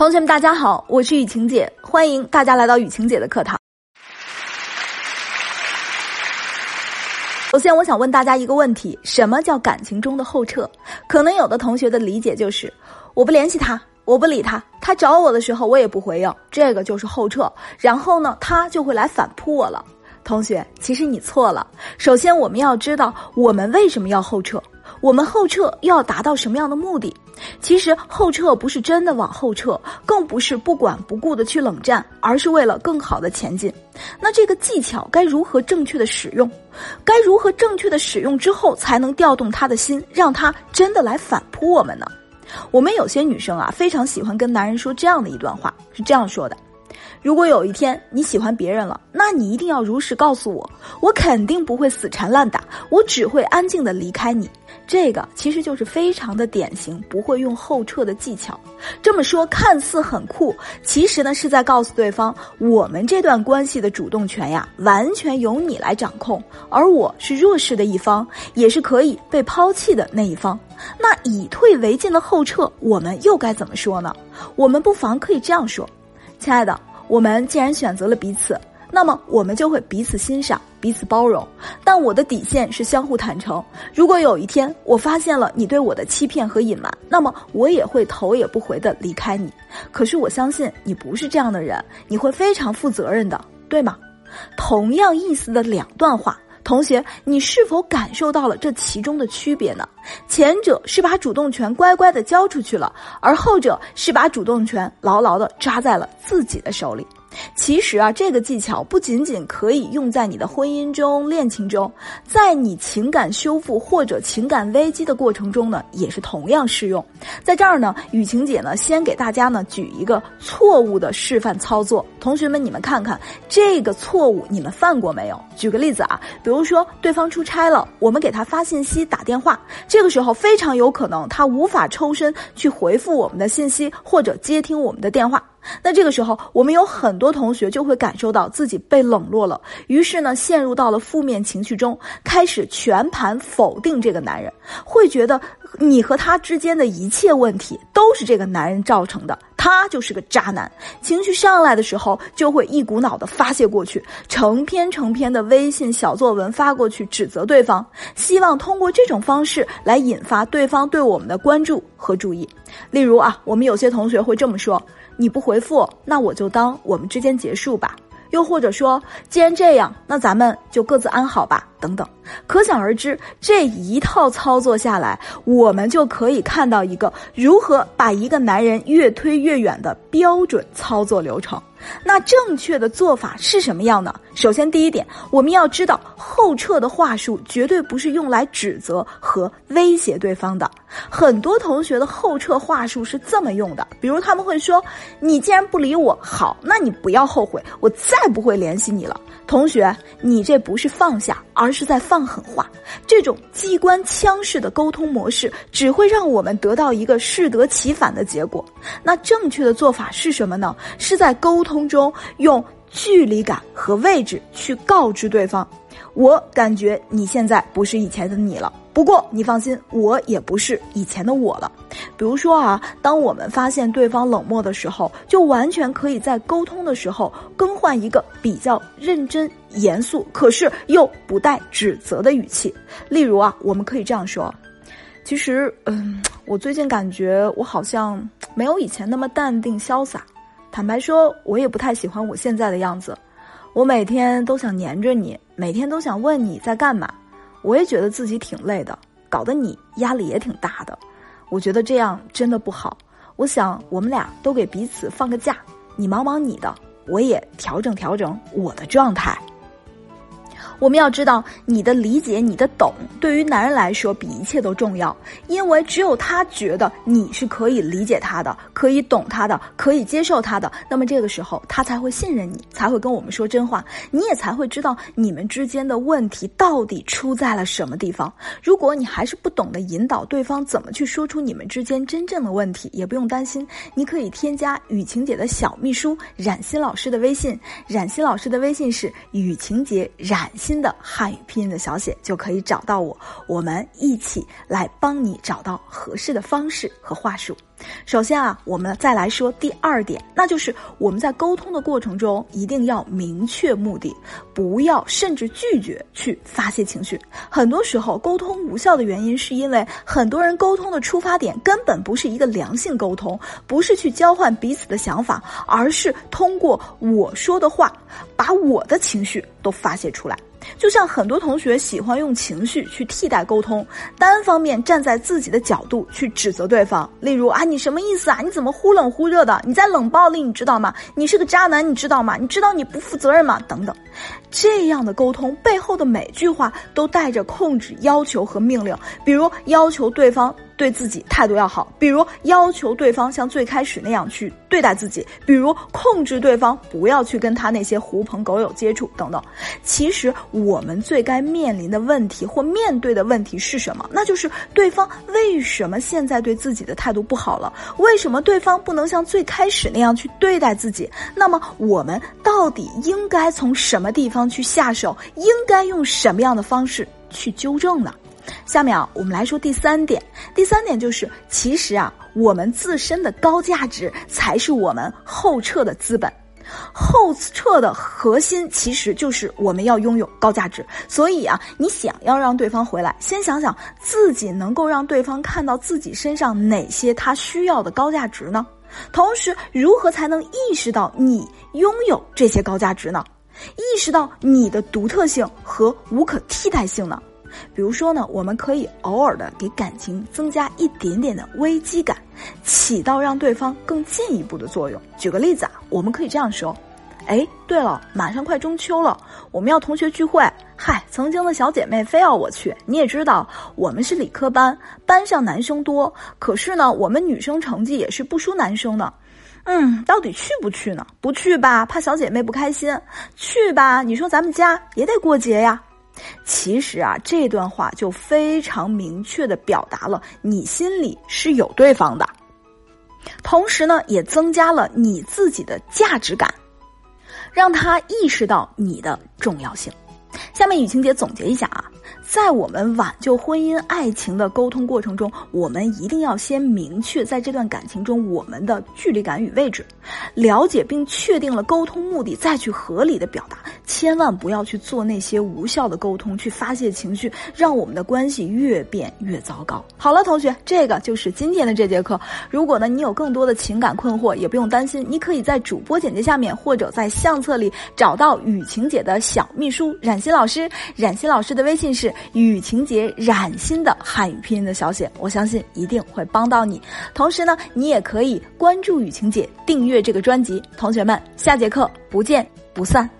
同学们，大家好，我是雨晴姐，欢迎大家来到雨晴姐的课堂。首先，我想问大家一个问题：什么叫感情中的后撤？可能有的同学的理解就是，我不联系他，我不理他，他找我的时候我也不回应，这个就是后撤。然后呢，他就会来反扑我了。同学，其实你错了。首先，我们要知道我们为什么要后撤。我们后撤又要达到什么样的目的？其实后撤不是真的往后撤，更不是不管不顾的去冷战，而是为了更好的前进。那这个技巧该如何正确的使用？该如何正确的使用之后才能调动他的心，让他真的来反扑我们呢？我们有些女生啊，非常喜欢跟男人说这样的一段话，是这样说的。如果有一天你喜欢别人了，那你一定要如实告诉我，我肯定不会死缠烂打，我只会安静的离开你。这个其实就是非常的典型，不会用后撤的技巧。这么说看似很酷，其实呢是在告诉对方，我们这段关系的主动权呀，完全由你来掌控，而我是弱势的一方，也是可以被抛弃的那一方。那以退为进的后撤，我们又该怎么说呢？我们不妨可以这样说，亲爱的。我们既然选择了彼此，那么我们就会彼此欣赏、彼此包容。但我的底线是相互坦诚。如果有一天我发现了你对我的欺骗和隐瞒，那么我也会头也不回的离开你。可是我相信你不是这样的人，你会非常负责任的，对吗？同样意思的两段话。同学，你是否感受到了这其中的区别呢？前者是把主动权乖乖的交出去了，而后者是把主动权牢牢的抓在了自己的手里。其实啊，这个技巧不仅仅可以用在你的婚姻中、恋情中，在你情感修复或者情感危机的过程中呢，也是同样适用。在这儿呢，雨晴姐呢，先给大家呢举一个错误的示范操作，同学们你们看看这个错误你们犯过没有？举个例子啊，比如说对方出差了，我们给他发信息、打电话，这个时候非常有可能他无法抽身去回复我们的信息或者接听我们的电话。那这个时候，我们有很多同学就会感受到自己被冷落了，于是呢，陷入到了负面情绪中，开始全盘否定这个男人，会觉得你和他之间的一切问题都是这个男人造成的，他就是个渣男。情绪上来的时候，就会一股脑的发泄过去，成篇成篇的微信小作文发过去，指责对方，希望通过这种方式来引发对方对我们的关注和注意。例如啊，我们有些同学会这么说。你不回复，那我就当我们之间结束吧。又或者说，既然这样，那咱们就各自安好吧。等等，可想而知，这一套操作下来，我们就可以看到一个如何把一个男人越推越远的标准操作流程。那正确的做法是什么样呢？首先，第一点，我们要知道后撤的话术绝对不是用来指责和威胁对方的。很多同学的后撤话术是这么用的，比如他们会说：“你既然不理我，好，那你不要后悔，我再不会联系你了。”同学，你这不是放下，而是在放狠话。这种机关枪式的沟通模式，只会让我们得到一个适得其反的结果。那正确的做法是什么呢？是在沟通通中用距离感和位置去告知对方。我感觉你现在不是以前的你了，不过你放心，我也不是以前的我了。比如说啊，当我们发现对方冷漠的时候，就完全可以在沟通的时候更换一个比较认真、严肃，可是又不带指责的语气。例如啊，我们可以这样说：“其实，嗯，我最近感觉我好像没有以前那么淡定潇洒。坦白说，我也不太喜欢我现在的样子。我每天都想黏着你。”每天都想问你在干嘛，我也觉得自己挺累的，搞得你压力也挺大的。我觉得这样真的不好。我想我们俩都给彼此放个假，你忙忙你的，我也调整调整我的状态。我们要知道，你的理解、你的懂，对于男人来说比一切都重要。因为只有他觉得你是可以理解他的、可以懂他的、可以接受他的，那么这个时候他才会信任你，才会跟我们说真话。你也才会知道你们之间的问题到底出在了什么地方。如果你还是不懂得引导对方怎么去说出你们之间真正的问题，也不用担心，你可以添加雨晴姐的小秘书冉欣老师的微信。冉欣老师的微信是雨晴姐冉欣。新的汉语拼音的小写就可以找到我，我们一起来帮你找到合适的方式和话术。首先啊，我们再来说第二点，那就是我们在沟通的过程中一定要明确目的，不要甚至拒绝去发泄情绪。很多时候沟通无效的原因，是因为很多人沟通的出发点根本不是一个良性沟通，不是去交换彼此的想法，而是通过我说的话，把我的情绪都发泄出来。就像很多同学喜欢用情绪去替代沟通，单方面站在自己的角度去指责对方。例如啊，你什么意思啊？你怎么忽冷忽热的？你在冷暴力，你知道吗？你是个渣男，你知道吗？你知道你不负责任吗？等等，这样的沟通背后的每句话都带着控制、要求和命令，比如要求对方。对自己态度要好，比如要求对方像最开始那样去对待自己，比如控制对方不要去跟他那些狐朋狗友接触等等。其实我们最该面临的问题或面对的问题是什么？那就是对方为什么现在对自己的态度不好了？为什么对方不能像最开始那样去对待自己？那么我们到底应该从什么地方去下手？应该用什么样的方式去纠正呢？下面啊，我们来说第三点。第三点就是，其实啊，我们自身的高价值才是我们后撤的资本。后撤的核心其实就是我们要拥有高价值。所以啊，你想要让对方回来，先想想自己能够让对方看到自己身上哪些他需要的高价值呢？同时，如何才能意识到你拥有这些高价值呢？意识到你的独特性和无可替代性呢？比如说呢，我们可以偶尔的给感情增加一点点的危机感，起到让对方更进一步的作用。举个例子啊，我们可以这样说：哎，对了，马上快中秋了，我们要同学聚会。嗨，曾经的小姐妹非要我去，你也知道，我们是理科班，班上男生多，可是呢，我们女生成绩也是不输男生的。嗯，到底去不去呢？不去吧，怕小姐妹不开心；去吧，你说咱们家也得过节呀。其实啊，这段话就非常明确的表达了你心里是有对方的，同时呢，也增加了你自己的价值感，让他意识到你的重要性。下面雨晴姐总结一下啊。在我们挽救婚姻爱情的沟通过程中，我们一定要先明确在这段感情中我们的距离感与位置，了解并确定了沟通目的，再去合理的表达。千万不要去做那些无效的沟通，去发泄情绪，让我们的关系越变越糟糕。好了，同学，这个就是今天的这节课。如果呢你有更多的情感困惑，也不用担心，你可以在主播简介下面或者在相册里找到雨晴姐的小秘书冉欣老师。冉欣老师的微信是。是雨晴姐染心的汉语拼音的小写，我相信一定会帮到你。同时呢，你也可以关注雨晴姐，订阅这个专辑。同学们，下节课不见不散。